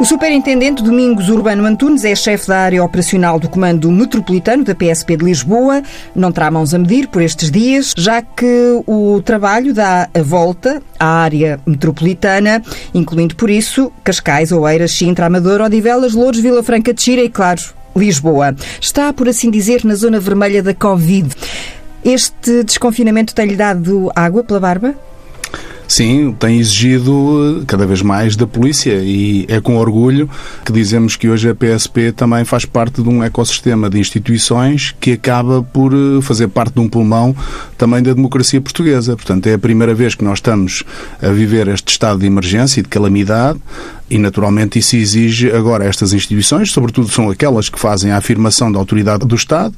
O superintendente Domingos Urbano Antunes é chefe da área operacional do Comando Metropolitano da PSP de Lisboa. Não terá mãos a medir por estes dias, já que o trabalho dá a volta à área metropolitana, incluindo por isso Cascais, Oeiras, Sintra, Amador, Odivelas, Louros, Vila Franca de Xira e, claro, Lisboa. Está, por assim dizer, na zona vermelha da Covid. Este desconfinamento tem-lhe dado água pela barba? Sim, tem exigido cada vez mais da polícia e é com orgulho que dizemos que hoje a PSP também faz parte de um ecossistema de instituições que acaba por eh, fazer parte de um pulmão também da democracia portuguesa. Portanto, é a primeira vez que nós estamos a viver este estado de emergência e de calamidade e, naturalmente, isso exige agora estas instituições, sobretudo são aquelas que fazem a afirmação da autoridade do Estado,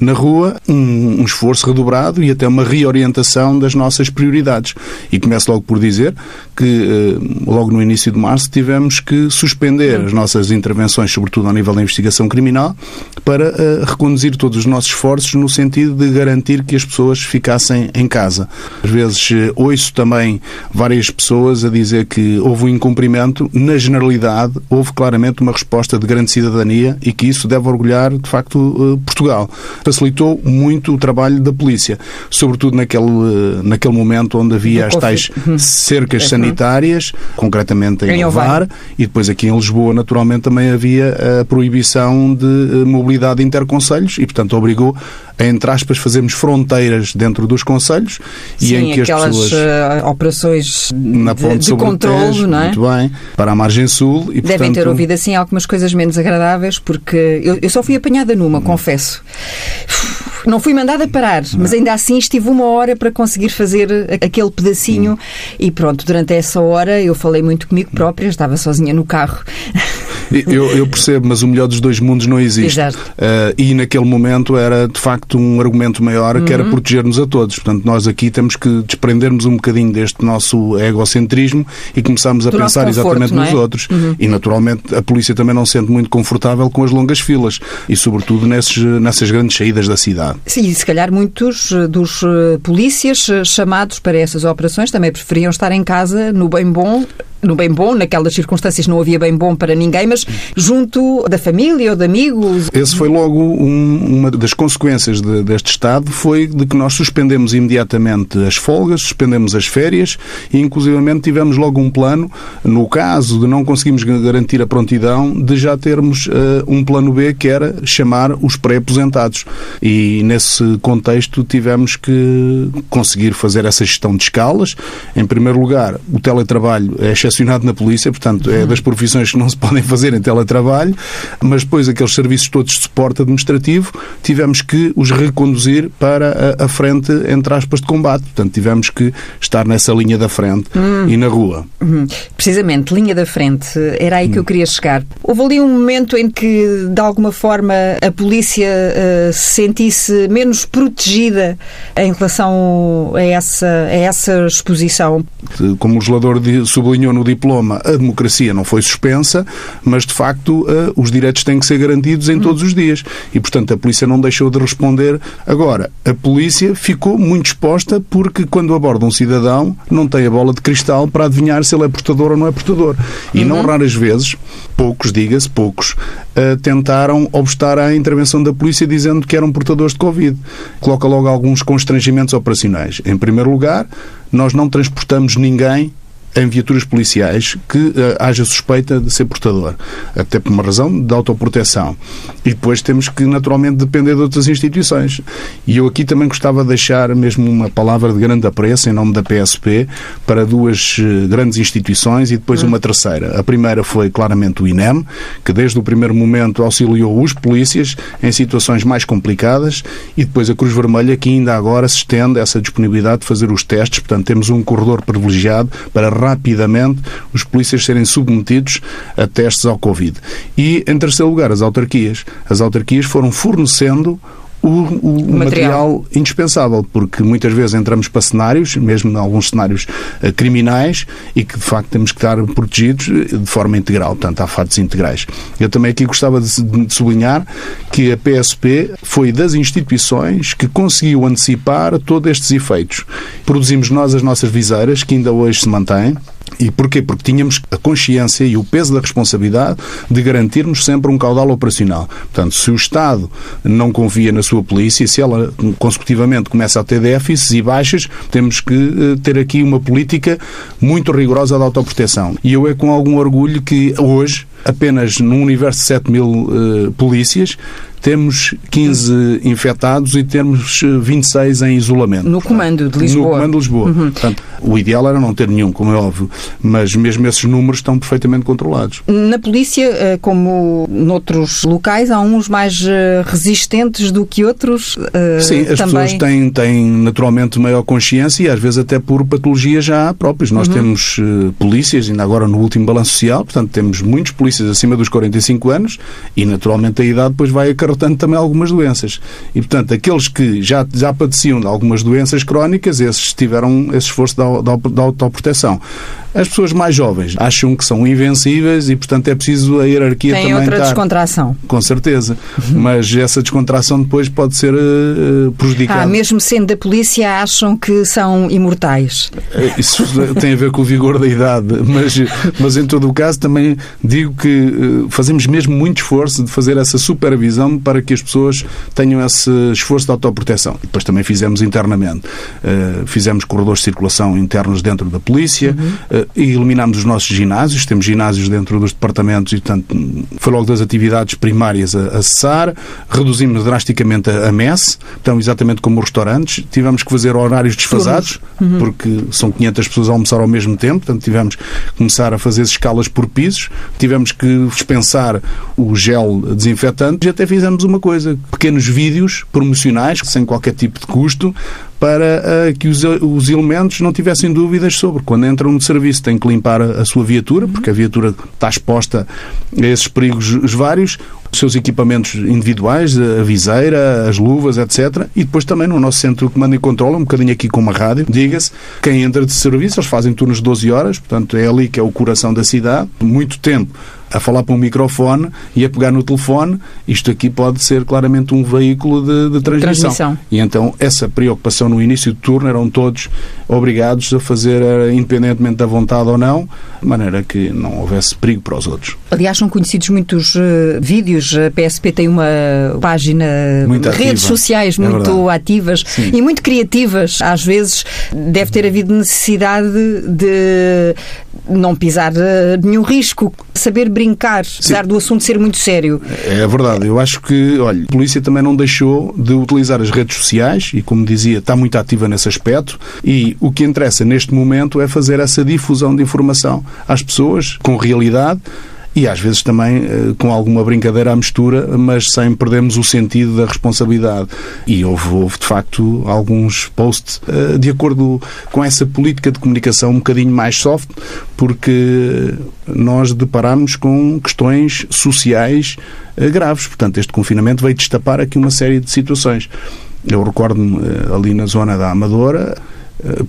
na rua, um, um esforço redobrado e até uma reorientação das nossas prioridades. E começo logo por dizer que, eh, logo no início de março, tivemos que suspender as nossas intervenções, sobretudo ao nível da investigação criminal, para uh, reconduzir todos os nossos esforços no sentido de garantir que as pessoas ficassem em casa. Às vezes uh, ouço também várias pessoas a dizer que houve um incumprimento. Na generalidade, houve claramente uma resposta de grande cidadania e que isso deve orgulhar, de facto, uh, Portugal. Facilitou muito o trabalho da polícia, sobretudo naquele, naquele momento onde havia as tais uhum. cercas sanitárias, concretamente em, Ovar, e depois aqui em Lisboa, naturalmente, também havia a proibição de mobilidade mobilidade interconselhos e, portanto, obrigou entre aspas, fazermos fronteiras dentro dos conselhos Sim, e em que as pessoas... Uh, operações na ponte de, de controle, não é? Muito bem, para a margem sul. E, Devem portanto... ter ouvido, assim, algumas coisas menos agradáveis, porque eu, eu só fui apanhada numa, hum. confesso. Não fui mandada parar, não. mas ainda assim estive uma hora para conseguir fazer aquele pedacinho hum. e pronto, durante essa hora eu falei muito comigo própria, estava sozinha no carro. Eu, eu, percebo, mas o melhor dos dois mundos não existe. Uh, e naquele momento era de facto um argumento maior que uhum. era proteger-nos a todos. Portanto, nós aqui temos que desprendermos um bocadinho deste nosso egocentrismo e começarmos a do pensar conforto, exatamente nos é? outros. Uhum. E naturalmente a polícia também não se sente muito confortável com as longas filas e, sobretudo, nesses, nessas grandes saídas da cidade. Sim, se calhar muitos eh, dos eh, polícias chamados para essas operações também preferiam estar em casa no bem bom no bem bom, naquelas circunstâncias não havia bem bom para ninguém, mas junto da família ou de amigos. Esse foi logo um, uma das consequências de, deste Estado, foi de que nós suspendemos imediatamente as folgas, suspendemos as férias e inclusivamente tivemos logo um plano, no caso de não conseguirmos garantir a prontidão, de já termos uh, um plano B que era chamar os pré-aposentados. E nesse contexto tivemos que conseguir fazer essa gestão de escalas. Em primeiro lugar, o teletrabalho é excepcional estacionado na polícia, portanto, é das profissões que não se podem fazer em teletrabalho, mas depois aqueles serviços todos de suporte administrativo tivemos que os reconduzir para a, a frente, entre aspas, de combate. Portanto, tivemos que estar nessa linha da frente hum. e na rua. Hum. Precisamente, linha da frente, era aí que hum. eu queria chegar. Houve ali um momento em que, de alguma forma, a polícia uh, se sentisse menos protegida em relação a essa, a essa exposição? Como o legislador sublinhou no diploma, a democracia não foi suspensa, mas de facto eh, os direitos têm que ser garantidos em todos os dias. E, portanto, a polícia não deixou de responder. Agora, a polícia ficou muito exposta porque quando aborda um cidadão não tem a bola de cristal para adivinhar se ele é portador ou não é portador. E uhum. não raras vezes, poucos, diga-se, poucos, uh, tentaram obstar à intervenção da polícia dizendo que eram portadores de Covid. Coloca logo alguns constrangimentos operacionais. Em primeiro lugar, nós não transportamos ninguém em viaturas policiais que uh, haja suspeita de ser portador, até por uma razão de autoproteção. E depois temos que, naturalmente, depender de outras instituições. E eu aqui também gostava de deixar mesmo uma palavra de grande apreço em nome da PSP para duas uh, grandes instituições e depois uma terceira. A primeira foi claramente o INEM, que desde o primeiro momento auxiliou os polícias em situações mais complicadas e depois a Cruz Vermelha, que ainda agora se estende essa disponibilidade de fazer os testes. Portanto, temos um corredor privilegiado para rapidamente os polícias serem submetidos a testes ao Covid. E, em terceiro lugar, as autarquias. As autarquias foram fornecendo o, o, material. material. indispensável, porque muitas vezes entramos para cenários, mesmo em alguns cenários uh, criminais, e que de facto temos que estar protegidos eh, de forma integral, portanto há fatos integrais. Eu também aqui gostava de, de sublinhar que a PSP foi das instituições que conseguiu antecipar todos estes efeitos. Produzimos nós as nossas viseiras, que ainda hoje se mantêm, E porquê? Porque tínhamos a consciência e o peso da responsabilidade de garantirmos sempre um caudal operacional. Portanto, se o Estado não confia na sua polícia, se ela consecutivamente começa a ter déficits e baixas, temos que eh, ter aqui uma política muito rigorosa de autoproteção. E eu é com algum orgulho que hoje, apenas num universo de 7 mil uh, polícias, temos 15 infectados e temos 26 em isolamento. No comando de Lisboa. No comando de Lisboa. Uhum. Portanto, o ideal era não ter nenhum, como é óbvio, mas mesmo esses números estão perfeitamente controlados. Na polícia, eh, como noutros locais, há uns mais eh, resistentes do que outros? Eh, Sim, as também... pessoas têm, têm naturalmente maior consciência e às vezes até por patologias já próprias. Nós uhum. temos polícias, ainda agora no último balanço social, portanto temos muitos acima dos 45 anos e naturalmente a idade depois vai acarretar portanto, também algumas doenças. E, portanto, aqueles que já, já padeciam de algumas doenças crónicas, esses tiveram esse esforço da, da, da autoproteção. As pessoas mais jovens acham que são invencíveis e, portanto, é preciso a hierarquia Tem também outra estar... descontração. Com certeza. Uhum. Mas essa descontração depois pode ser uh, prejudicada. Ah, mesmo sendo da polícia, acham que são imortais. Eh, isso tem a ver com o vigor da idade. Mas, mas em todo o caso, também digo uh, fazemos mesmo muito esforço de fazer essa supervisão para que as pessoas tenham esse esforço de autoproteção. E depois também fizemos internamente. Uh, fizemos corredores de circulação internos dentro da polícia. Uhum e eliminámos os nossos ginásios, temos ginásios dentro dos departamentos e, portanto, foi logo das atividades primárias a, a cessar, reduzimos drasticamente a, a messe, então, exatamente como os restaurantes, tivemos que fazer horários desfasados, uhum. porque são 500 pessoas a almoçar ao mesmo tempo, portanto, tivemos que começar a fazer escalas por pisos, tivemos que dispensar o gel desinfetante e até fizemos uma coisa, pequenos vídeos promocionais, sem qualquer tipo de custo, para uh, que os, os, elementos não tivessem dúvidas sobre quando entram no serviço têm que limpar a, a sua viatura, porque a viatura está exposta a esses perigos vários, os seus equipamentos individuais, a viseira, as luvas, etc. E depois também no nosso centro de comando e controle, um bocadinho aqui com uma rádio, diga-se, quem entra de serviço, eles fazem turnos de 12 horas, portanto é ali que é o coração da cidade, muito tempo a falar para um microfone e a pegar no telefone, isto aqui pode ser claramente um veículo de, de transmissão. transmissão. E então essa preocupação no início do turno eram todos obrigados a fazer, eh, independentemente da vontade ou não, de maneira que não houvesse perigo para os outros. Aliás, são conhecidos muitos uh, vídeos. A PSP tem uma página, muito redes ativa. sociais é muito ativas Sim. e muito criativas. Às vezes deve ter havido necessidade de não pisar uh, nenhum risco, saber brincar, Sim. apesar do assunto ser muito sério. É verdade. Eu acho que, olha, a polícia também não deixou de utilizar as redes sociais e, como dizia, está muito ativa nesse aspecto e o que interessa neste momento é fazer essa difusão de informação às pessoas com realidade e às vezes também eh, com alguma brincadeira à mistura, mas sem perdermos o sentido da responsabilidade. E houve, houve de facto alguns posts eh, de acordo com essa política de comunicação um bocadinho mais soft, porque nós deparamos com questões sociais eh, graves. Portanto, este confinamento veio destapar aqui uma série de situações. Eu recordo-me ali na zona da Amadora,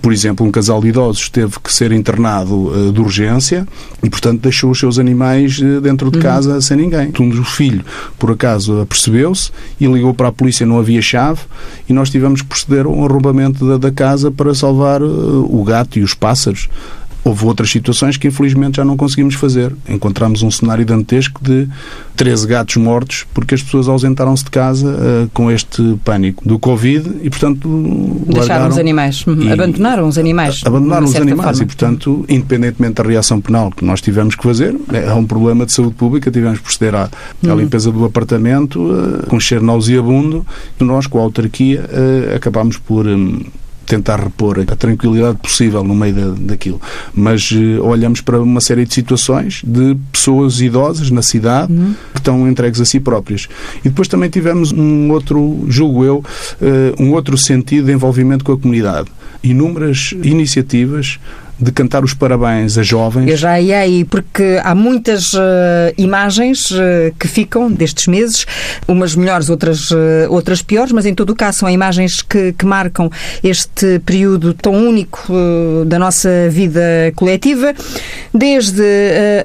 por exemplo, um casal de idosos teve que ser internado eh, de urgência e, portanto, deixou os seus animais eh, dentro de uhum. casa uhum. sem ninguém. Um dos filhos, por acaso, apercebeu-se e ligou para a polícia, não havia chave e nós tivemos que proceder a um arrombamento da, da casa para salvar o gato e os pássaros. Houve outras situações que infelizmente já não conseguimos fazer. Encontramos um cenário dantesco de 13 gatos mortos porque as pessoas ausentaram-se de casa uh, com este pânico do Covid e, portanto, deixaram os animais, uhum. e, abandonaram os animais. Abandonaram os animais forma. e, portanto, independentemente da reação penal que nós tivemos que fazer, é um problema de saúde pública, tivemos que proceder à, à uhum. limpeza do apartamento uh, com cheiro nauseabundo e nós, com a autarquia, uh, acabámos por. Um, tentar repor a tranquilidade possível no meio da, daquilo. Mas uh, olhamos para uma série de situações de pessoas idosas na cidade uhum. que estão entregues a si próprias. E depois também tivemos um outro, julgo eu, uh, um outro sentido de envolvimento com a comunidade. Inúmeras iniciativas de cantar os parabéns a jovens. Eu já ia aí, porque há muitas uh, imagens uh, que ficam destes meses, umas melhores, outras, uh, outras piores, mas em todo o caso são imagens que, que marcam este período tão único da nossa vida coletiva. Desde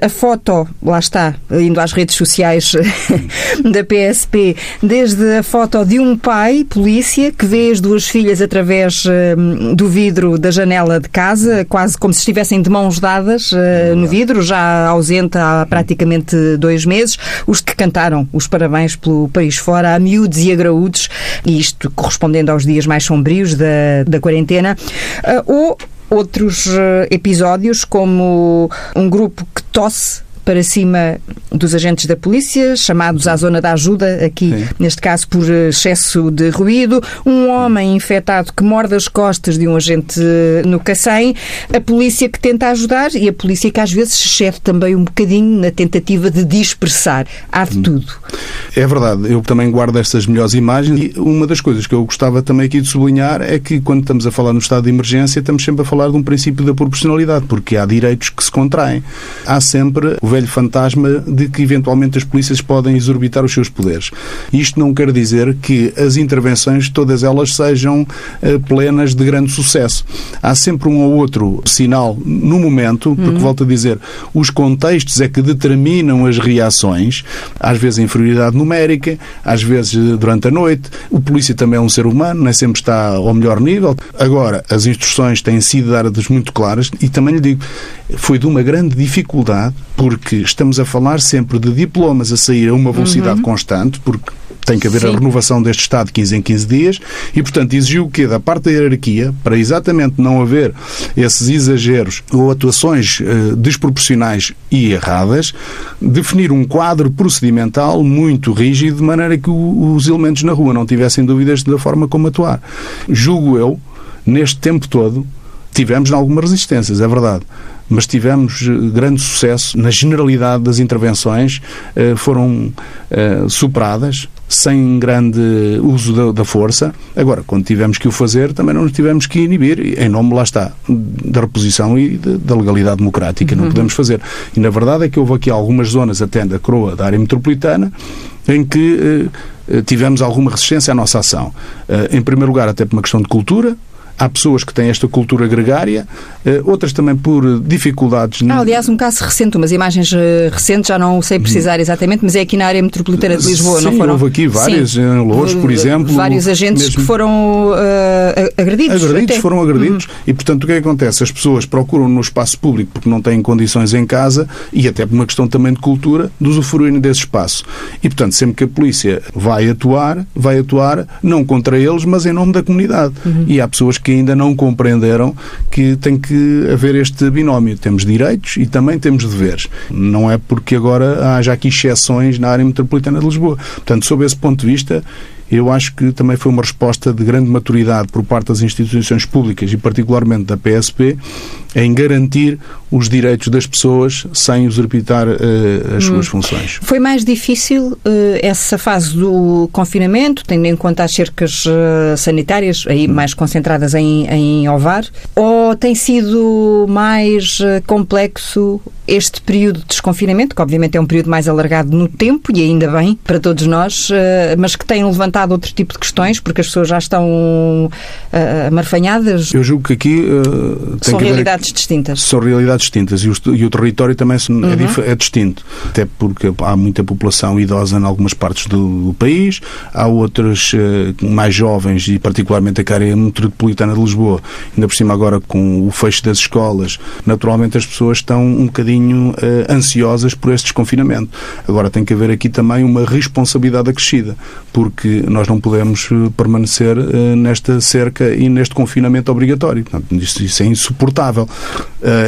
a foto, lá está, indo às redes sociais da PSP, desde a foto de um pai, polícia, que vê as duas filhas através do vidro da janela de casa, quase como se estivessem de mãos dadas uh, no vidro, já ausente há praticamente dois meses. Os que cantaram os parabéns pelo país fora, a miúdos e a graúdos, e isto correspondendo aos dias mais sombrios da, da quarentena. Uh, ou outros episódios, como um grupo que tosse para cima dos agentes da polícia, chamados à zona da ajuda, aqui Sim. neste caso por excesso de ruído, um homem infectado que morde as costas de um agente no Cacém, a polícia que tenta ajudar e a polícia que às vezes excede também um bocadinho na tentativa de dispersar. Há de hum. tudo. É verdade, eu também guardo estas melhores imagens e uma das coisas que eu gostava também aqui de sublinhar é que quando estamos a falar no estado de emergência estamos sempre a falar de um princípio da proporcionalidade, porque há direitos que se contraem. Há sempre o velho fantasma de que eventualmente as polícias podem exorbitar os seus poderes. Isto não quer dizer que as intervenções, todas elas, sejam uh, plenas de grande sucesso. Há sempre um ou outro sinal no momento, porque, uhum. volto a dizer, os contextos é que determinam as reações, às vezes a inferioridade numérica, às vezes eh, durante a noite. O polícia também é um ser humano, nem sempre está ao melhor nível. Agora, as instruções têm sido dadas muito claras e também lhe digo, foi de uma grande dificuldade, porque estamos a falar sempre de diplomas a sair a uma velocidade uhum. constante, porque tem que haver Sim. a renovação deste Estado de 15 em 15 dias e, portanto, exigiu o quê? Da parte da hierarquia, para exatamente não haver esses exageros ou atuações eh, desproporcionais e erradas, definir um quadro procedimental muito rígido, de maneira que o, os elementos na rua não tivessem dúvidas da forma como atuar. Julgo eu, neste tempo todo, tivemos algumas resistências, é verdade mas tivemos eh, grande sucesso na generalidade das intervenções, eh, foram eh, superadas sem grande uso da, força. Agora, quando tivemos que o fazer, também não nos tivemos que inibir, em nome, lá está, da reposição e da legalidade democrática. Não uhum. podemos fazer. E na verdade é que houve aqui algumas zonas, até da coroa da área metropolitana, em que tivemos alguma resistência à nossa ação. em primeiro lugar, até por uma questão de cultura, Há pessoas que têm esta cultura gregária, eh, outras também por dificuldades. Há, aliás, um caso recente, umas imagens eh, recentes, já não sei precisar exatamente, mas é aqui na área metropolitana de Lisboa, Sim, não foram? houve aqui várias, Sim. em Louros, por exemplo. Vários agentes mesmo... que foram uh, agredidos. Agredidos, até. foram agredidos. Uhum. E, portanto, o que é que acontece? As pessoas procuram no espaço público porque não têm condições em casa e até por uma questão também de cultura, de usufruírem desse espaço. E, portanto, sempre que a polícia vai atuar, vai atuar não contra eles, mas em nome da comunidade. Uhum. E há pessoas que ainda não compreenderam que tem que haver este binómio. Temos direitos e também temos deveres. Não é porque agora haja aqui exceções na área metropolitana de Lisboa. Portanto, sob esse ponto de vista, eu acho que também foi uma resposta de grande maturidade por parte das instituições públicas e particularmente da PSP em garantir os direitos das pessoas sem usurpitar uh, as hum. suas funções. Foi mais difícil uh, essa fase do confinamento, tendo em conta as cercas uh, sanitárias, aí hum. mais concentradas em, em Ovar, ou tem sido mais complexo este período de desconfinamento, que obviamente é um período mais alargado no tempo e ainda bem para todos nós, mas que tem levantado outro tipo de questões, porque as pessoas já estão amarfanhadas? Eu julgo que aqui são realidades distintas. São realidades distintas e o, e o território também é uhum. é, é, distinto, até porque há muita população idosa em algumas partes do, do país, há outras uh, mais jovens e particularmente a área metropolitana de Lisboa, ainda por cima agora com o fecho das escolas, naturalmente as pessoas estão um bocadinho uh, ansiosas por este desconfinamento. Agora tem que haver aqui também uma responsabilidade acrescida, porque nós não podemos eh, permanecer uh, nesta cerca e neste confinamento obrigatório. Portanto, isso, isso é insuportável.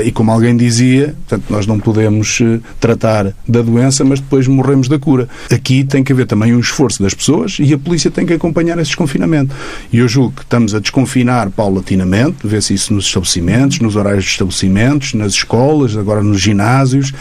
e como alguém dizia, portanto, nós não podemos eh, tratar da doença, mas depois morremos da cura. Aqui tem que haver também um esforço das pessoas e a polícia tem que acompanhar esse desconfinamento. E eu julgo que estamos a desconfinar paulatinamente, vê-se isso nos estabelecimentos, nos horários de estabelecimentos, nas escolas, agora nos ginásios ginásios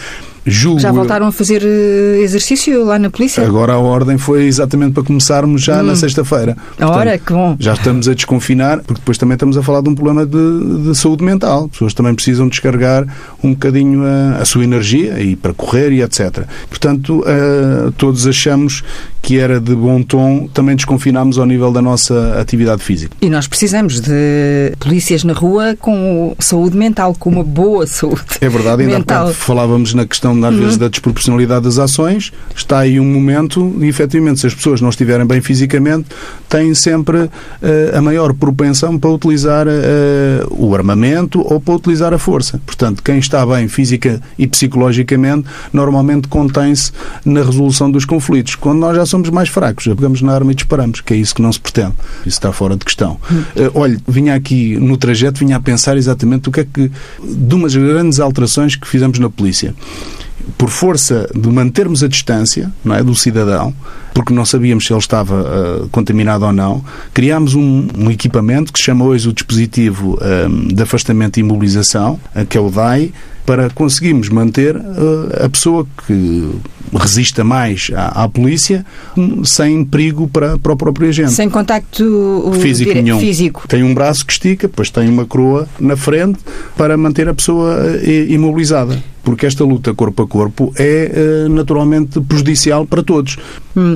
Julgo, já voltaram a fazer eh, exercício lá na polícia? Agora a ordem foi exatamente para começarmos já hum. na sexta-feira. Ora, que bom. Já estamos a desconfinar, porque depois também estamos a falar de um problema de, de saúde mental. As pessoas também precisam descarregar um bocadinho a, a sua energia e para correr e etc. Portanto, uh, todos achamos que era de bom tom também desconfinarmos ao nível da nossa atividade física. E nós precisamos de polícias na rua com saúde mental, com uma boa saúde É verdade, ainda mental. falávamos na questão questão, às uhum. vezes, da desproporcionalidade das ações. Está aí um momento, e efetivamente, se as pessoas não estiverem bem fisicamente, têm sempre uh, a maior propensão para utilizar uh, o armamento ou para utilizar a força. Portanto, quem está bem física e psicologicamente, normalmente contém-se na resolução dos conflitos. Quando nós já somos mais fracos, já pegamos na arma e disparamos, que é isso que não se pretende. Isso está fora de questão. Uh, olha, vinha aqui no trajeto, vinha a pensar exatamente o que é que, de umas grandes alterações que fizemos na polícia por força de mantermos a distância não é, do cidadão, porque não sabíamos se ele estava uh, contaminado ou não, criámos um, um, equipamento que se chama hoje o dispositivo um, de afastamento e imobilização, que é o DAI, para conseguirmos manter uh, a pessoa que resista mais à, à, polícia hum, sem perigo para, para o próprio agente. Sem contacto físico nenhum. Físico. Tem um braço que estica, depois tem uma coroa na frente para manter a pessoa imobilizada porque esta luta corpo a corpo é naturalmente prejudicial para todos. Hum.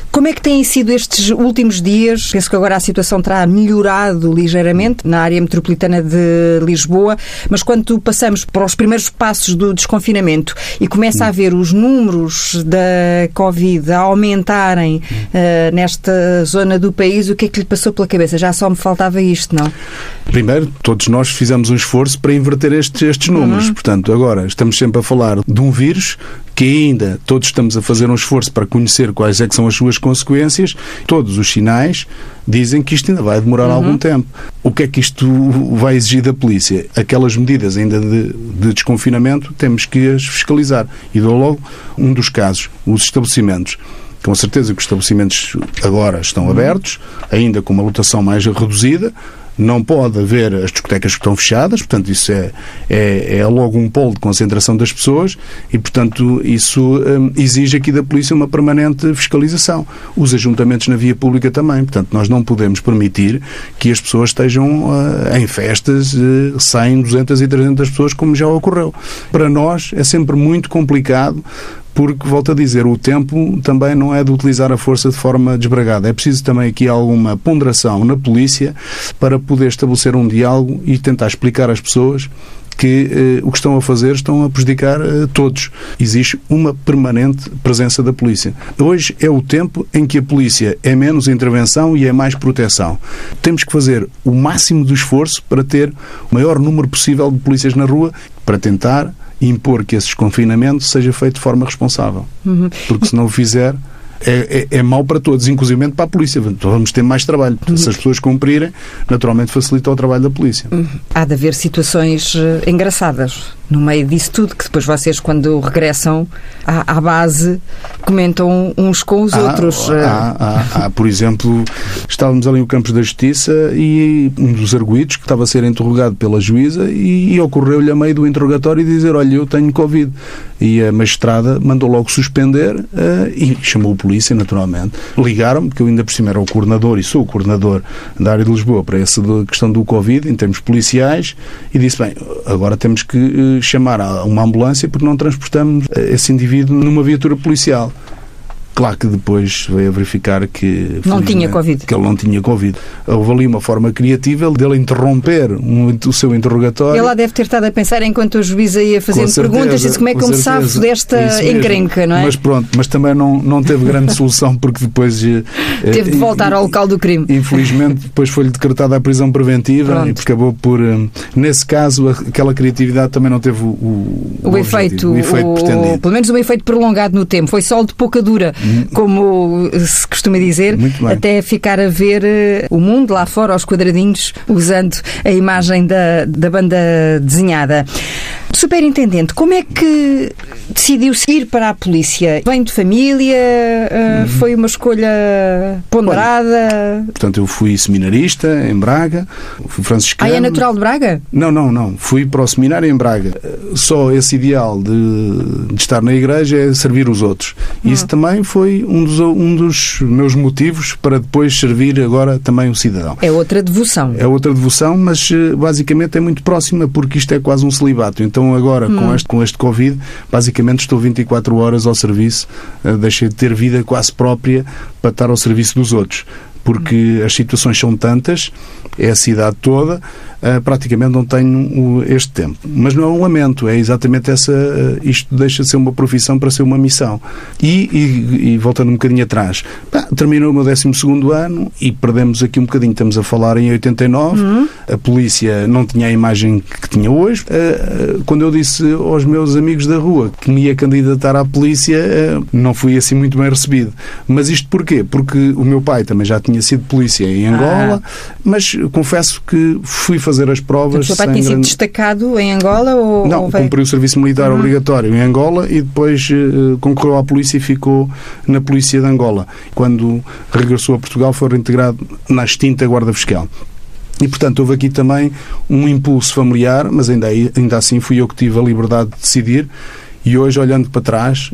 Como é que têm sido estes últimos dias? Penso que agora a situação terá melhorado ligeiramente na área metropolitana de Lisboa, mas quando passamos para os primeiros passos do desconfinamento e começa a hum. ver os números da Covid a aumentarem uh, nesta zona do país, o que é que lhe passou pela cabeça? Já só me faltava isto, não? Primeiro, todos nós fizemos um esforço para inverter estes, estes números. Uhum. Portanto, agora estamos sempre a falar de um vírus que ainda todos estamos a fazer um esforço para conhecer quais é que são as suas consequências, todos os sinais dizem que isto ainda vai demorar uhum. algum tempo. O que é que isto vai exigir da polícia? Aquelas medidas ainda de, de desconfinamento temos que as fiscalizar. E dou logo um dos casos, os estabelecimentos. Com certeza que os estabelecimentos agora estão uhum. abertos, ainda com uma lotação mais reduzida, não pode haver as discotecas que estão fechadas, portanto, isso é, é, é logo um polo de concentração das pessoas e, portanto, isso um, exige aqui da polícia uma permanente fiscalização. Os ajuntamentos na via pública também, portanto, nós não podemos permitir que as pessoas estejam uh, em festas uh, 100, 200 e 300 pessoas, como já ocorreu. Para nós é sempre muito complicado porque, volto a dizer, o tempo também não é de utilizar a força de forma desbragada. É preciso também aqui alguma ponderação na polícia para poder estabelecer um diálogo e tentar explicar às pessoas que eh, o que estão a fazer estão a prejudicar eh, todos. Existe uma permanente presença da polícia. Hoje é o tempo em que a polícia é menos intervenção e é mais proteção. Temos que fazer o máximo do esforço para ter o maior número possível de polícias na rua para tentar impor que esse desconfinamento seja feito de forma responsável. Uhum. Porque se não o fizer, é, é, é mau para todos, inclusive para a polícia. Então vamos ter mais trabalho. Se as pessoas cumprirem, naturalmente facilita o trabalho da polícia. Uhum. Há de haver situações eh, engraçadas no meio disso tudo, que depois vocês, quando regressam à, à base, comentam uns com os há, outros. Há, há, há, por exemplo, estávamos ali no Campos da Justiça e um dos arguídos que estava a ser interrogado pela juíza e, e ocorreu-lhe a meio do interrogatório dizer, olha, eu tenho Covid. E a magistrada mandou logo suspender uh, e chamou a polícia, naturalmente. Ligaram-me, porque eu ainda por cima era o coordenador e sou o coordenador da área de Lisboa para essa questão do Covid, em termos policiais, e disse, bem, agora temos que uh, chamar uma ambulância porque não transportamos eh, esse indivíduo numa viatura policial. Claro que depois veio a verificar que não tinha Covid. Que ele não tinha Covid. Houve ali uma forma criativa dele interromper um, o seu interrogatório. Ele lá deve ter estado a pensar enquanto o juiz ia fazendo certeza, perguntas, disse como é que eu me safo desta encrenca, não é? Mas pronto, mas também não, não teve grande solução porque depois. Eh, teve de voltar ao local do crime. Infelizmente, depois foi-lhe decretada a prisão preventiva pronto. e acabou por. Eh, nesse caso, aquela criatividade também não teve o, o, o, o efeito, o efeito pretendido. Pelo menos um efeito prolongado no tempo. Foi sol de pouca dura como se costuma dizer, até ficar a ver eh, o mundo lá fora aos quadradinhos, usando a imagem da, da banda desenhada. Superintendente, como é que decidiu seguir para a polícia? Vem de família? Uh, Foi uma escolha ponderada? portanto, eu fui seminarista em Braga, fui franciscano. Ah, é natural de Braga? Não, não, não. Fui para o seminário em Braga. Só esse ideal de, de estar na igreja é servir os outros. Hum. Isso também foi um dos, um dos meus motivos para depois servir agora também o cidadão. É outra devoção. É outra devoção, mas eh, basicamente é muito próxima porque isto é quase um celibato. Então agora, hum. com, este, com este Covid, basicamente estou 24 horas ao serviço, eh, deixei de ter vida quase própria para estar ao serviço dos outros porque as situações são tantas, é a cidade toda, uh, praticamente não tenho este tempo. Mas não é um lamento, é exatamente essa. Uh, isto deixa de ser uma profissão para ser uma missão. E, e, e voltando um bocadinho atrás, pá, terminou o meu 12 ano e perdemos aqui um bocadinho. Estamos a falar em 89, uhum. a polícia não tinha a imagem que tinha hoje. Uh, quando eu disse aos meus amigos da rua que me ia candidatar à polícia, não fui assim muito bem recebido. Mas isto porquê? Porque o meu pai também já tinha sido polícia em Angola, ah. mas confesso que fui fazer as provas. O seu pai tinha grande... sido destacado em Angola? Ou, não, ou cumpriu o serviço militar uhum. obrigatório em Angola e depois uh, concorreu à polícia e ficou na polícia de Angola. Quando regressou a Portugal foi reintegrado na extinta Guarda Fiscal. E, portanto, houve aqui também um impulso familiar, mas ainda, ainda assim fui eu que tive a liberdade de decidir. E hoje, olhando para trás,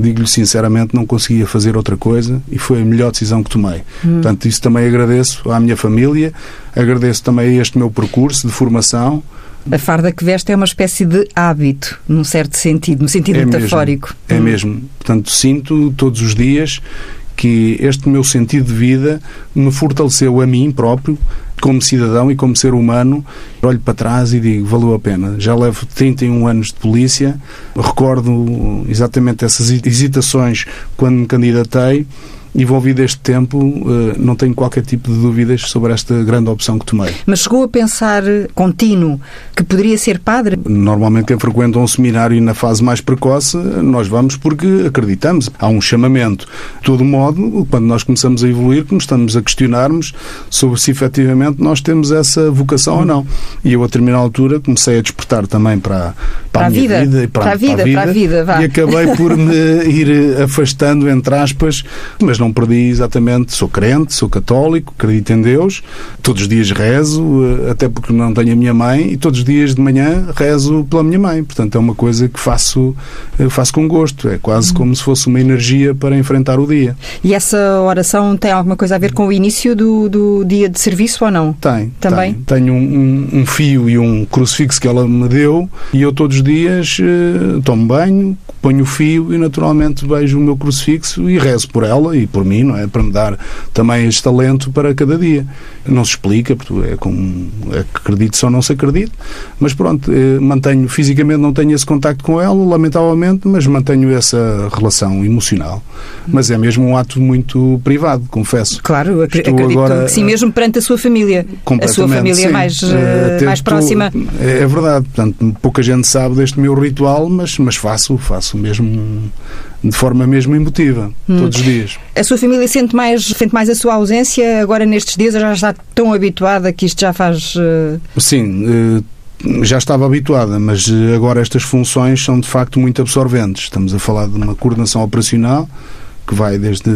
digo-lhe sinceramente, não conseguia fazer outra coisa e foi a melhor decisão que tomei. Hum. Portanto, isso também agradeço à minha família, agradeço também a este meu percurso de formação. A farda que veste é uma espécie de hábito, num certo sentido, no sentido é metafórico. Mesmo, é hum. mesmo. Portanto, sinto todos os dias que este meu sentido de vida me fortaleceu a mim próprio, como cidadão e como ser humano, olho para trás e digo, valeu a pena. Já levo 31 anos de polícia, recordo exatamente essas hesitações quando me candidatei envolvido este tempo, eh, não tenho qualquer tipo de dúvidas sobre esta grande opção que tomei. Mas chegou a pensar contínuo que poderia ser padre? Normalmente quem frequenta um seminário na fase mais precoce, nós vamos porque acreditamos. Há um chamamento. De todo modo, quando nós começamos a evoluir, começamos a questionarmos sobre se efetivamente nós temos essa vocação hum. ou não. E eu, a determinada altura, comecei a despertar também para, para, para a, vida, vida, e para, para, a vida, para a vida, para a vida e acabei por me ir afastando, entre aspas, mas não perdi exatamente. Sou crente, sou católico, acredito em Deus, todos os dias rezo, eh, até porque não tenho a minha mãe, e todos os dias de manhã rezo pela minha mãe. Portanto, é uma coisa que faço, eh, faço com gosto. É quase como se fosse uma energia para enfrentar o dia. E essa oração tem alguma coisa a ver com o início do, do dia de serviço ou não? Tem. Também? Tem. Tenho um, um, fio e um crucifixo que ela me deu e eu todos os dias uh, tomo banho, ponho o fio e naturalmente vejo o meu crucifixo e rezo por ela e por mim, não é? Para me dar também este talento para cada dia. Não se explica, porque é como é acredito ou não se acredita, mas pronto, eh, mantenho fisicamente, não tenho esse contacto com ela, lamentavelmente, mas mantenho essa relação emocional. Mas é mesmo um ato muito privado, confesso. Claro, acredito agora, que sim, mesmo perante a sua família. A sua família sim. mais, uh, mais próxima. É, é verdade, portanto, pouca gente sabe deste meu ritual, mas, mas faço, faço mesmo de forma mesmo emotiva, hum. todos os dias. A sua família sente mais, sente mais a sua ausência agora nestes dias ou já está tão habituada que isto já faz. Uh... Sim. Uh já estava habituada, mas agora estas funções são de facto muito absorventes. Estamos a falar de uma coordenação operacional que vai desde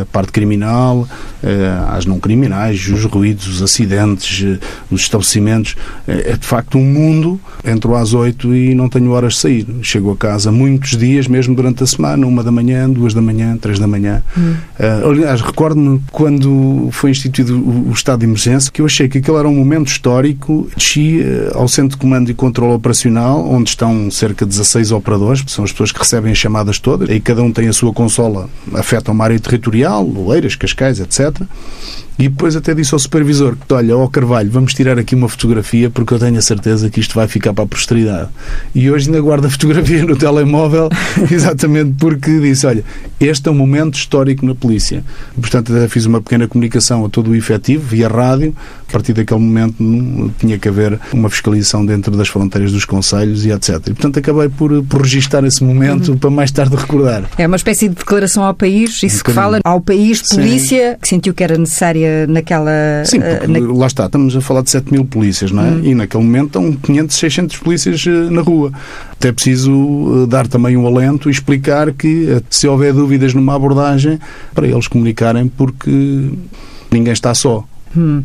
a parte criminal eh, às não criminais, os ruídos, os acidentes, eh, os estabelecimentos. É, é de facto um mundo. Entro às oito e não tenho horas de sair. Chego a casa muitos dias, mesmo durante a semana, uma da manhã, duas da manhã, três da manhã. Hum. Aliás, recordo-me quando foi instituído o, estado de emergência que eu achei que aquele era um momento histórico. Desci ao Centro de Comando e Controle Operacional, onde estão cerca de 16 operadores, são as pessoas que recebem as chamadas todas, e cada um tem a sua consola afeta uma área territorial, Oeiras, Cascais, etc. E depois até disse ao supervisor que, olha, ó Carvalho, vamos tirar aqui uma fotografia porque eu tenho a certeza que isto vai ficar para a posteridade. E hoje ainda guardo a fotografia no telemóvel exatamente porque disse, olha, este é um momento histórico na polícia. Portanto, até fiz uma pequena comunicação a todo o efetivo, via rádio. A partir daquele momento tinha que haver uma fiscalização dentro das fronteiras dos conselhos e etc. E, portanto, acabei por, por registar esse momento uhum. para mais tarde recordar. É uma espécie de declaração ao país, isso um que fala ao país, polícia, Sim. que sentiu que era necessária naquela. Sim, uh, na... lá está, estamos a falar de 7 mil polícias, não é? Hum. E naquele momento estão 500, 600 polícias uh, na rua. Até preciso dar também um alento e explicar que, se houver dúvidas numa abordagem, para eles comunicarem, porque ninguém está só. Hum.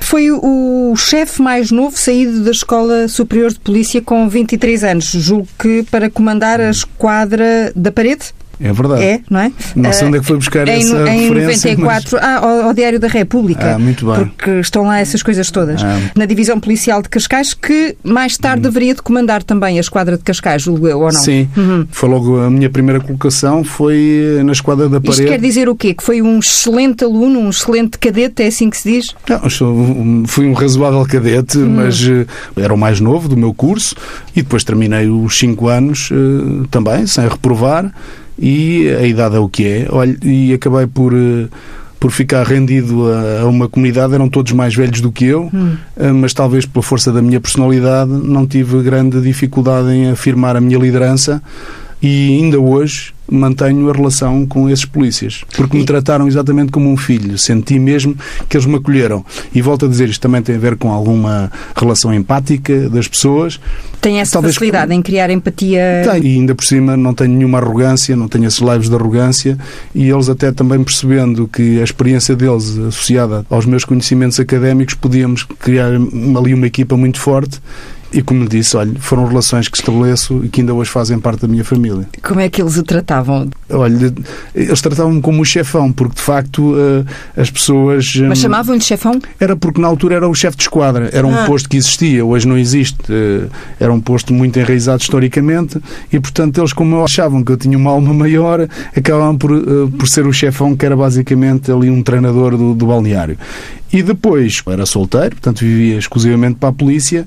Foi o chefe mais novo saído da Escola Superior de Polícia com 23 anos, julgo que para comandar a esquadra da parede? É verdade. É, não é? Não sei onde é que foi buscar em, essa em referência. 94, mas... ah, ao, ao, Diário da República. Ah, muito bem. Porque estão lá essas coisas todas. Ah. Na Divisão Policial de Cascais, que mais tarde hum. deveria de comandar também a Esquadra de Cascais, julgo eu, ou não? Sim. Uhum. Foi logo a minha primeira colocação, foi na Esquadra da Parede. Isto quer dizer o quê? Que foi um excelente aluno, um excelente cadete, é assim que se diz? Não, fui um razoável cadete, hum. mas uh, era o mais novo do meu curso e depois terminei os 5 anos uh, também, sem reprovar e a idade é o que é. Olha, e acabei por eh, por ficar rendido a, uma comunidade, eram todos mais velhos do que eu, hum. Eh, mas talvez pela força da minha personalidade não tive grande dificuldade em afirmar a minha liderança e ainda hoje mantenho a relação com esses polícias, porque me trataram exatamente como um filho. Senti mesmo que eles me acolheram. E volto a dizer, isto também tem a ver com alguma relação empática das pessoas. Tem essa Talvez facilidade em criar empatia. Tem, e ainda por cima não tenho nenhuma arrogância, não tenho esses lives de arrogância, e eles até também percebendo que a experiência deles associada aos meus conhecimentos académicos, podíamos criar ali uma equipa muito forte e como disse, olha, foram relações que estabeleço e que ainda hoje fazem parte da minha família. Como é que eles o tratavam? Olha, eles tratavam-me como o chefão, porque de facto eh, as pessoas. Mas hum, chamavam-lhe chefão? Era porque na altura era o chefe de esquadra, era um ah. posto que existia, hoje não existe. Eh, era um posto muito enraizado historicamente e, portanto, eles, como achavam que eu tinha uma alma maior, acabavam por, eh, por ser o chefão, que era basicamente ali um treinador do, do balneário. E depois, era solteiro, portanto vivia exclusivamente para a polícia,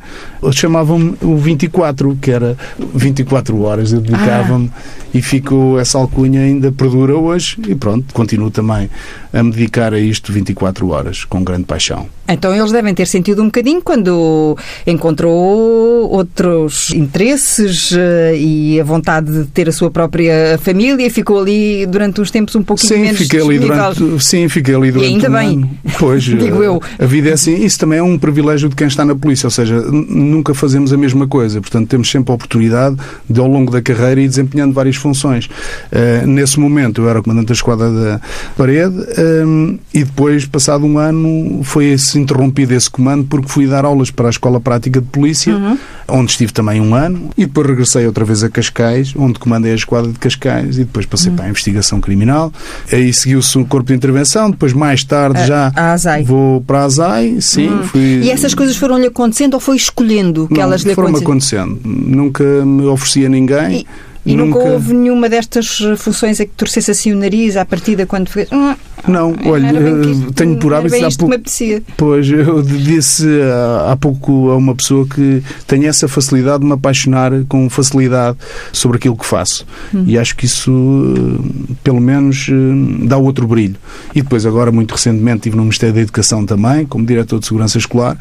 chamavam-me o 24, que era 24 horas, eu dedicava-me ah. e ficou essa alcunha ainda perdura hoje e pronto, continuo também a me dedicar a isto 24 horas, com grande paixão. Então eles devem ter sentido um bocadinho quando encontrou outros interesses eh, e a vontade de ter a sua própria família, ficou ali durante uns tempos um pouquinho sim, menos fiquei ali durante, Sim, fiquei ali durante e ainda um bem. ano. Pois, Digo eu. A vida é assim. Isso também é um privilégio de quem está na polícia, ou seja, nunca fazemos a mesma coisa. Portanto, temos sempre a oportunidade de, ao longo da carreira, ir desempenhando várias funções. Uh, nesse momento, eu era comandante da esquadra da parede um, e depois, passado um ano, foi esse interrompido esse comando porque fui dar aulas para a Escola Prática de Polícia, uhum. onde estive também um ano, e depois regressei outra vez a Cascais, onde comandei a esquadra de Cascais, e depois passei uhum. para a investigação criminal. Aí seguiu-se o corpo de intervenção, depois mais tarde a, já a vou para a ASAI, sim. Uhum. Fui... E essas coisas foram-lhe acontecendo ou foi escolhendo que Não, elas lhe foram acontecendo? Nunca me ofereci a ninguém. E... E nunca... nunca houve nenhuma destas funções a que torcesse assim o nariz à partida quando fez. Hum, não, olha, isto, tenho por hábito. Há pouco, pois, eu disse há pouco a uma pessoa que tenho essa facilidade de me apaixonar com facilidade sobre aquilo que faço. Hum. E acho que isso, pelo menos, dá outro brilho. E depois, agora, muito recentemente, estive no Ministério da Educação também, como diretor de Segurança Escolar,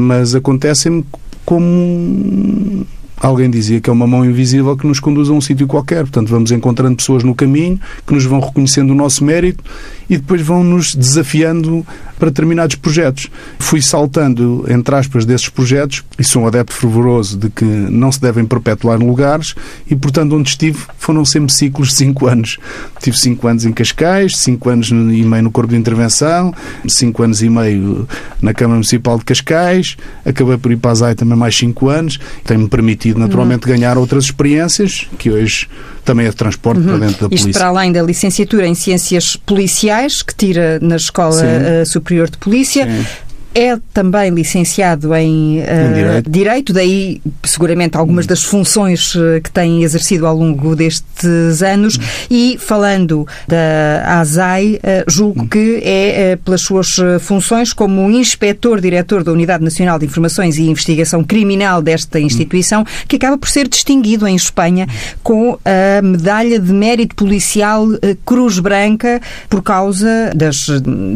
mas acontece-me como alguém dizia que é uma mão invisível que nos conduz a um sítio qualquer. Portanto, vamos encontrando pessoas no caminho que nos vão reconhecendo o nosso mérito e depois vão nos desafiando para determinados projetos. Fui saltando, entre aspas, desses projetos e sou um adepto fervoroso de que não se devem perpetuar lugares e, portanto, onde estive foram sempre ciclos de 5 anos. Tive 5 anos em Cascais, 5 anos e meio no Corpo de Intervenção, 5 anos e meio na Câmara Municipal de Cascais, acabei por ir para a ZAI também mais 5 anos. Tem-me permitido, naturalmente, uhum. ganhar outras experiências que hoje também é de transporte uhum. para dentro da polícia. Isto para além da licenciatura em Ciências Policiais, que tira na Escola uh, Superior de Polícia, Sim é também licenciado em, uh, direito. direito. daí seguramente algumas das funções eh, que tem exercido ao longo destes anos. E falando da ASAI, uh, julgo que é pelas suas funções como inspetor-diretor da Unidade Nacional de Informações e Investigação Criminal desta instituição, que acaba por ser distinguido em Espanha com a medalha de mérito policial Cruz Branca por causa das,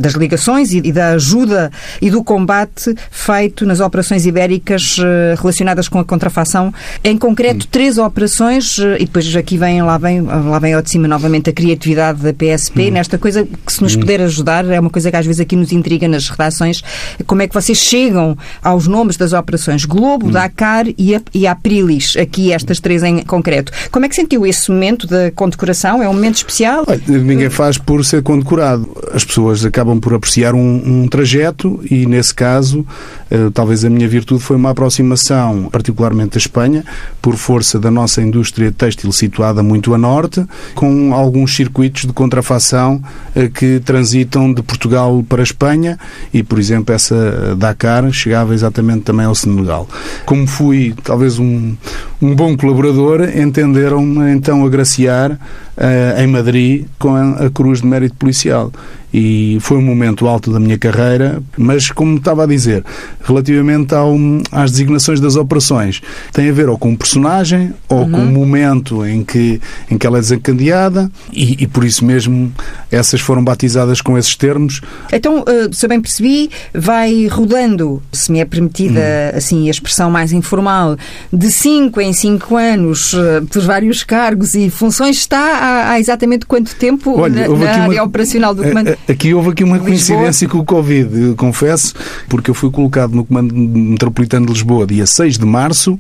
das ligações e, e da ajuda e do combate feito nas operações ibéricas eh, relacionadas com a contrafação. Em concreto, hum. três operações, eh, e depois aqui vem, lá vem, lá vem ao de cima novamente a criatividade da PSP, hum. nesta coisa que se nos hum. puder ajudar, é uma coisa que às vezes aqui nos intriga nas redações, como é que vocês chegam aos nomes das operações Globo, hum. Dakar e, a, e Aprilis, aqui estas três em concreto. Como é que sentiu esse momento da condecoração? É um momento especial? Olha, ninguém faz por ser condecorado. As pessoas acabam por apreciar um, um trajeto e, nesse caso, uh, talvez a minha virtude foi uma aproximação, particularmente da Espanha, por força da nossa indústria têxtil situada muito a norte, com alguns circuitos de contrafação uh, que transitam de Portugal para a Espanha e, por exemplo, essa Dakar chegava exatamente também ao Senegal. Como fui talvez um, um bom colaborador, entenderam-me então agraciar uh, em Madrid com a, a Cruz de Mérito Policial e foi um momento alto da minha carreira, mas como estava a dizer, relativamente ao, às designações das operações, tem a ver ou com o personagem ou uhum. com o momento em que, em que ela é desencadeada e, e, por isso mesmo essas foram batizadas com esses termos. Então, eh, se eu bem percebi, vai rodando, se me é permitida uhum. assim a expressão mais informal, de 5 em 5 anos, eh, por vários cargos e funções, está há, há exatamente quanto tempo Olha, na, na área uma... operacional do comando? Aqui houve aqui uma coincidência com o Covid, confesso, porque eu fui colocado no Comando Metropolitano de Lisboa dia 6 de março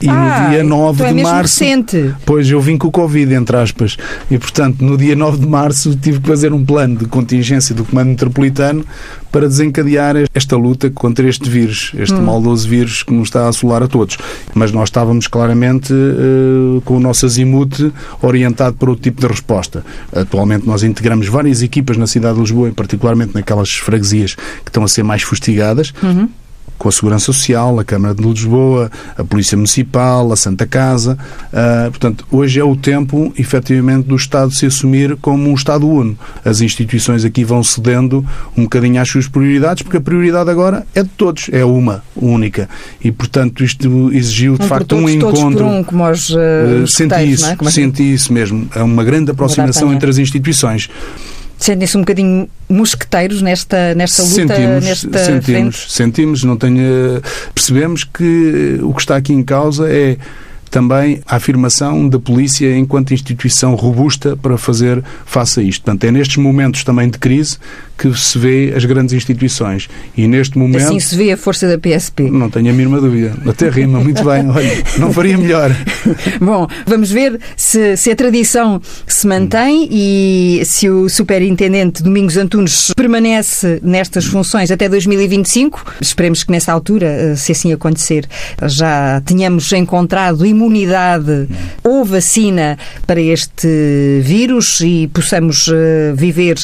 e ah, no dia 9 então é de março. Recente. Pois eu vim com o Covid, entre aspas. E portanto, no dia 9 de março tive que fazer um plano de contingência do Comando Metropolitano para desencadear esta luta contra este vírus, este hum. maldoso vírus que nos está a assolar a todos. Mas nós estávamos claramente uh, com o nosso azimute orientado para outro tipo de resposta. Atualmente nós integramos várias equipas na cidade de Lisboa, particularmente naquelas freguesias que estão a ser mais fustigadas. Uhum com a Segurança Social, a Câmara de Lisboa, a Polícia Municipal, a Santa Casa. Uh, portanto, hoje é o tempo, efetivamente, do Estado se assumir como um Estado uno. As instituições aqui vão cedendo um bocadinho às suas prioridades, porque a prioridade agora é de todos, é uma, única. E, portanto, isto exigiu, de um facto, todos, um encontro. Um, como os, uh, senti isso, é? senti isso mesmo. É uma grande aproximação entre as instituições. Sentem-se um bocadinho mosqueteiros nesta, nesta luta, sentimos, nesta sentimos, frente? Sentimos, não tenho, percebemos que o que está aqui em causa é também a afirmação da polícia enquanto instituição robusta para fazer face a isto. Portanto, é nestes momentos também de crise que se vê as grandes instituições. E neste momento. Assim se vê a força da PSP. Não tenho a mínima dúvida. Até rima, muito bem. Olha, não faria melhor. Bom, vamos ver se, se a tradição se mantém e se o Superintendente Domingos Antunes permanece nestas funções até 2025. Esperemos que nessa altura, eh, se assim acontecer, já tenhamos encontrado imunidade ou vacina para este vírus e possamos eh, viver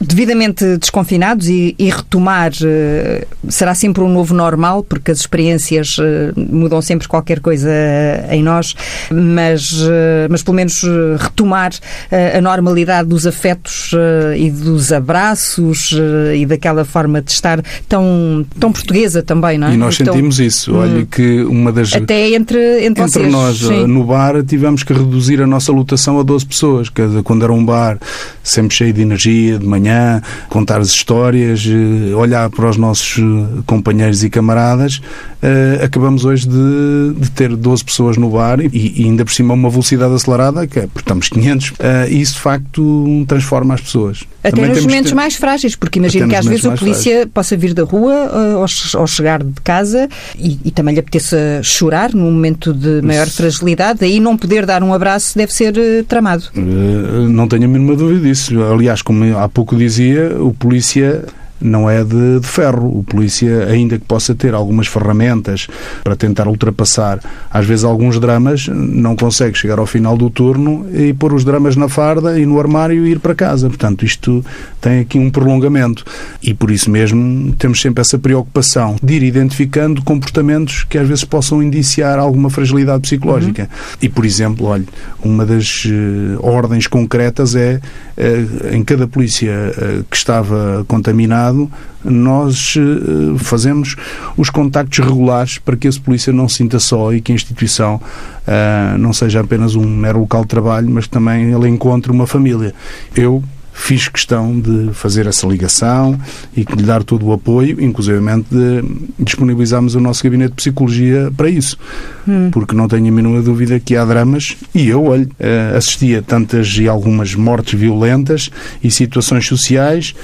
devidamente desconfinados e, e retomar uh, será sempre um novo normal, porque as experiências uh, mudam sempre qualquer coisa em nós, mas, mas pelo menos retomar a normalidade dos afetos e dos abraços e daquela forma de estar tão, tão portuguesa também, não é? E nós então, sentimos isso. Hum, Olha que uma das. Até entre, entre, entre nós, sim. no bar, tivemos que reduzir a nossa lotação a 12 pessoas. Quando era um bar sempre cheio de energia, de manhã, contar as histórias, eh, olhar para os nossos eh, companheiros e camaradas, eh, acabamos hoje de, de ter 12 pessoas no bar e, e, ainda por cima uma velocidade acelerada, que é, porque estamos 500, e isso de facto transforma as pessoas. Até Também nos momentos mais frágeis, porque imagino que às vezes a polícia frágeis. possa vir da rua ao, ao chegar de casa e, e, também lhe apeteça chorar num momento de maior fragilidade, aí não poder dar um abraço deve ser tramado. Não tenho a mínima dúvida disso. Aliás, como há pouco dizia, o polícia não é de, de, ferro. O polícia, ainda que possa ter algumas ferramentas para tentar ultrapassar, às vezes, alguns dramas, não consegue chegar ao final do turno e pôr os dramas na farda e no armário e ir para casa. Portanto, isto tem aqui um prolongamento. E por isso mesmo temos sempre essa preocupação de ir identificando comportamentos que às vezes possam indiciar alguma fragilidade psicológica. Uhum. E, por exemplo, olha, uma das uh, ordens concretas é uh, em cada polícia uh, que estava nós eh, fazemos os contactos regulares para que esse polícia não se sinta só e que a instituição uh, não seja apenas um mero local de trabalho, mas também ele encontre uma família. Eu fiz questão de fazer essa ligação e de lhe dar todo o apoio, inclusive de disponibilizarmos o nosso gabinete de psicologia para isso. Hum. Porque não tenho a mínima dúvida que há dramas, e eu, olho, eh, assisti a tantas e algumas mortes violentas e situações sociais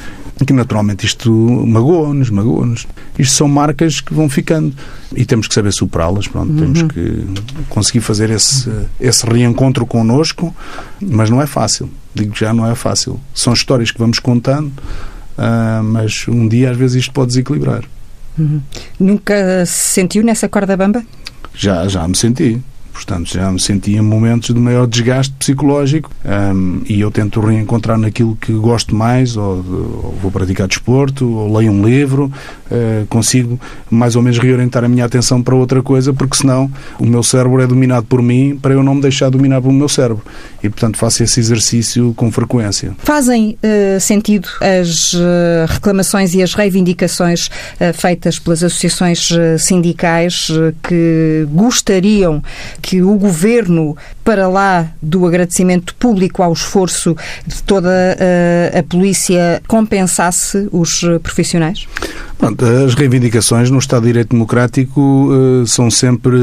que naturalmente isto magoa-nos, magoa-nos. Isto são marcas que vão ficando e temos que saber superá-las, pronto, uhum. temos que conseguir fazer esse, esse reencontro connosco, mas não é fácil, digo já não é fácil. São histórias que vamos contando, uh, mas um dia às vezes isto pode desequilibrar. Uhum. Nunca se sentiu nessa corda bamba? Já, já me senti. Portanto, já me sentia em momentos de maior desgaste psicológico um, e eu tento reencontrar naquilo que gosto mais, ou, ou vou praticar desporto, ou leio um livro, uh, consigo mais ou menos reorientar a minha atenção para outra coisa, porque senão o meu cérebro é dominado por mim para eu não me deixar dominar pelo meu cérebro. E, portanto, faço esse exercício com frequência. Fazem uh, sentido as uh, reclamações e as reivindicações feitas pelas associações sindicais que gostariam que o governo, para lá do agradecimento público ao esforço de toda a, eh, a polícia, compensasse os profissionais? Pronto, as reivindicações no Estado de Direito Democrático uh, são sempre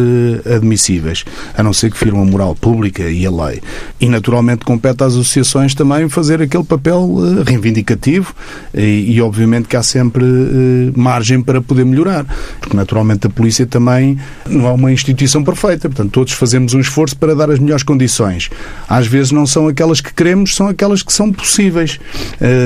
admissíveis, a não ser que firma a moral pública e a lei. E, naturalmente, compete às associações também fazer aquele papel uh, reivindicativo e, e, obviamente, que há sempre uh, margem para poder melhorar, porque, naturalmente, a polícia também não é uma instituição perfeita, portanto, todos fazemos um esforço para dar as melhores condições. Às vezes não são aquelas que queremos, são aquelas que são possíveis.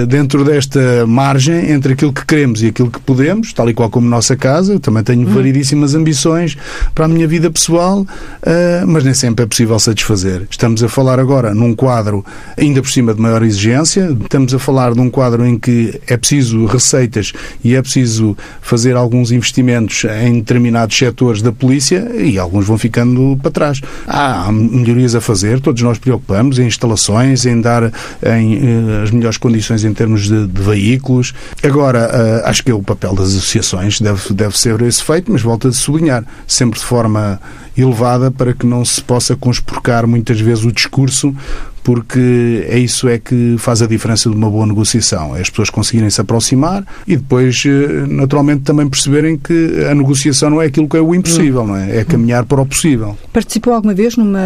dentro desta margem entre aquilo que queremos e aquilo que podemos tal e qual como nossa casa. Eu também tenho uhum. variedíssimas ambições para a minha vida pessoal, uh, mas nem sempre é possível satisfazer. Estamos a falar agora num quadro ainda por cima de maior exigência, estamos a falar de um quadro em que é preciso receitas e é preciso fazer alguns investimentos em determinados setores da polícia e alguns vão ficando para trás. Há melhorias a fazer, todos nós preocupamos em instalações, em dar em, uh, as melhores condições em termos de, de veículos. Agora, uh, acho que é o papel das associações deve, deve ser esse feito, mas volta a sublinhar, sempre de forma elevada para que não se possa conspurcar muitas vezes o discurso porque é isso é que faz a diferença de uma boa negociação. É as pessoas conseguirem se aproximar e depois, eh, naturalmente, também perceberem que a negociação não é aquilo que é o impossível, não é? É caminhar para o possível. Participou alguma vez numa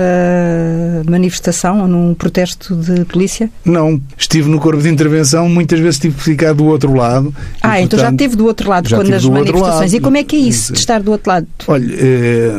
manifestação ou num protesto de polícia? Não. Estive no corpo de intervenção, muitas vezes tive que ficar do outro lado. Ah, e, então portanto, já esteve do outro lado quando as manifestações. E como é que é isso, de estar do outro lado? Olha, eh,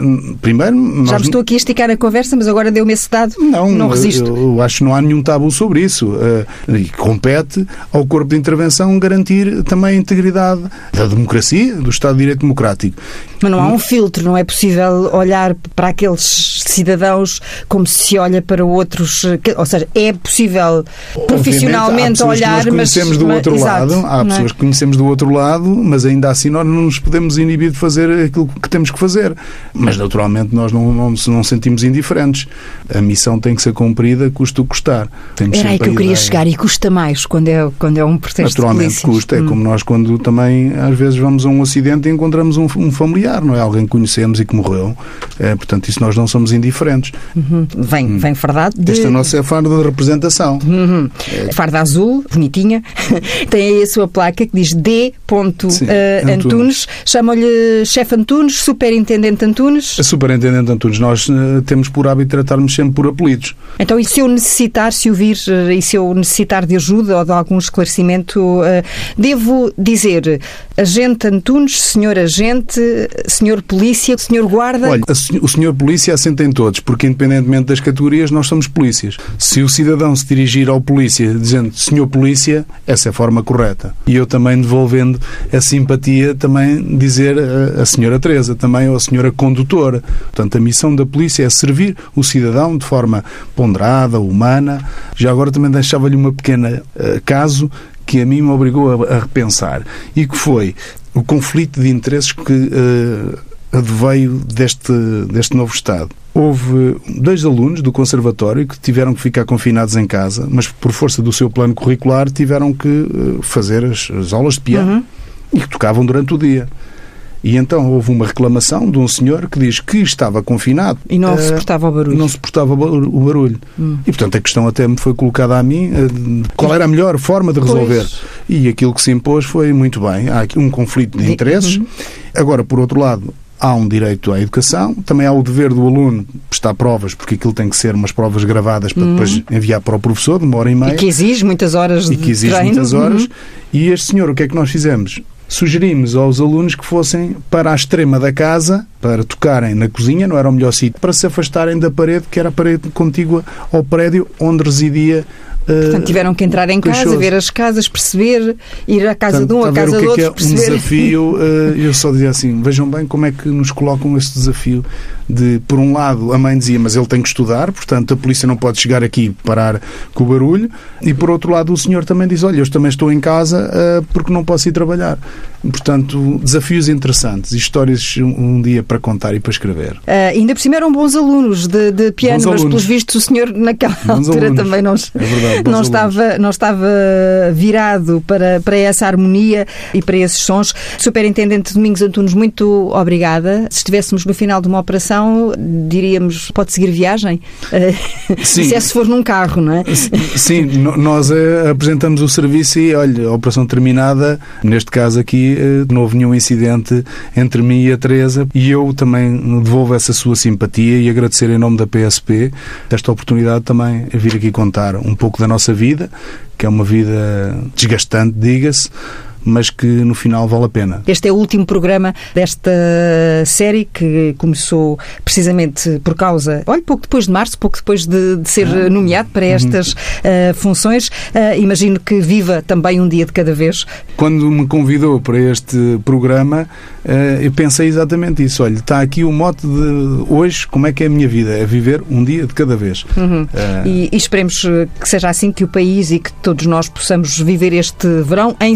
primeiro... Nós... Já me estou aqui a esticar a conversa, mas agora deu-me esse dado. Não, não resisto. Eu, eu acho que não há nenhum tabu sobre isso. Uh, e compete ao corpo de intervenção garantir também a integridade da democracia, do Estado de Direito Democrático. Mas não há um filtro, não é possível olhar para aqueles cidadãos como se olha para outros. Ou seja, é possível profissionalmente olhar, que nós conhecemos mas. do outro lado, há é? pessoas que conhecemos do outro lado, mas ainda assim nós não nos podemos inibir de fazer aquilo que temos que fazer. Mas naturalmente nós não, não, não sentimos indiferentes. A missão tem que ser cumprida, custa o custar. Temos Era aí que eu queria chegar e custa mais quando é, quando é um protesto Naturalmente custa. É hum. como nós quando também às vezes vamos a um acidente e encontramos um, um familiar, não é? Alguém que conhecemos e que morreu. É, portanto, isso nós não somos indiferentes. Uhum. Vem, hum. vem fardado de... Esta nossa é a farda de representação. Uhum. É. Farda azul, bonitinha. Tem aí a sua placa que diz D. Sim, uh, Antunes. Chamam-lhe chefe Antunes, superintendente Antunes. A superintendente Antunes. Nós uh, temos por hábito tratarmos sempre por apelidos. Então, e se eu necessitar se ouvir eh, e se eu necessitar de ajuda ou de algum esclarecimento, eh, devo dizer agente Antunes, senhor agente, senhor polícia, senhor guarda? Olha, o senhor polícia assenta em todos, porque independentemente das categorias, nós somos polícias. Se o cidadão se dirigir ao polícia dizendo senhor polícia, essa é a forma correta. E eu também devolvendo a simpatia, também dizer a, a senhora Teresa, também ou a senhora condutora. Portanto, a missão da polícia é servir o cidadão de forma ponderada, humana, já agora também deixava-lhe uma pequena uh, caso que a mim me obrigou a, a, repensar e que foi o conflito de interesses que uh, adveio deste, deste novo Estado. Houve dois alunos do conservatório que tiveram que ficar confinados em casa, mas por força do seu plano curricular tiveram que uh, fazer as, as, aulas de piano uhum. e que tocavam durante o dia. E então houve uma reclamação de um senhor que diz que estava confinado. E não uh, suportava o barulho. Não suportava o barulho. Hum. E, portanto, a questão até me foi colocada a mim uh, qual era a melhor forma de resolver. Pois. E aquilo que se impôs foi muito bem. Há aqui um conflito de interesses. Uhum. Agora, por outro lado, há um direito à educação, também há o dever do aluno prestar provas, porque aquilo tem que ser umas provas gravadas para depois uhum. enviar para o professor, de uma hora e meia. E que exige muitas horas e que exige treino. muitas horas. Uhum. E este senhor, o que é que nós fizemos? Sugerimos aos alunos que fossem para a extrema da casa, para tocarem na cozinha, não era o melhor sítio, para se afastarem da parede, que era a parede contígua ao prédio onde residia Portanto, tiveram que entrar em casa, queixoso. ver as casas, perceber, ir à casa Portanto, de um, à casa do é que outro, é um perceber. desafio. eh, eu só dizia assim: vejam bem como é que nos colocam este desafio de, por um lado, a mãe dizia, mas ele tem que estudar, portanto a polícia não pode chegar aqui e parar com o barulho, e por outro lado, o senhor também diz: olha, eu também estou em casa eh, porque não posso ir trabalhar. Portanto, desafios interessantes, histórias um, um dia para contar e para escrever. Ah, ainda por cima eram bons alunos de, de piano, Bons mas alunos. pelos vistos o senhor naquela Bons altura alunos. também não, É verdade, não, alunos. estava, não estava virado para, para essa harmonia e para esses sons. Superintendente Domingos Antunes, muito obrigada. Se estivéssemos no final de uma operação, diríamos, pode seguir viagem? Ah, Sim. Isso é se for num carro, não é? Sim, nós eh, apresentamos o serviço e, olha, a operação terminada, neste caso aqui, eh, não houve nenhum incidente entre mim e a Teresa e eu também devolvo essa sua simpatia e agradecer em nome da PSP esta oportunidade também vir aqui contar um pouco da nossa vida, que é uma vida desgastante, diga-se, mas que no final vale a pena. Este é o último programa desta série que começou precisamente por causa, olha, pouco depois de março, pouco depois de, de ser Ah. nomeado para estas eh, funções. Eh, imagino que viva também um dia de cada vez. Quando me convidou para este programa, eh, eu pensei exatamente isso. Olha, está aqui o mote de hoje, como é que é a minha vida? É viver um dia de cada vez. Uhum. E, e esperemos que seja assim que o país e que todos nós possamos viver este verão em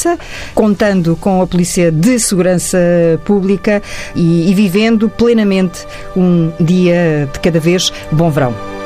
segurança, contando com a Polícia de Segurança Pública e, e vivendo plenamente um dia de cada vez. Bom verão.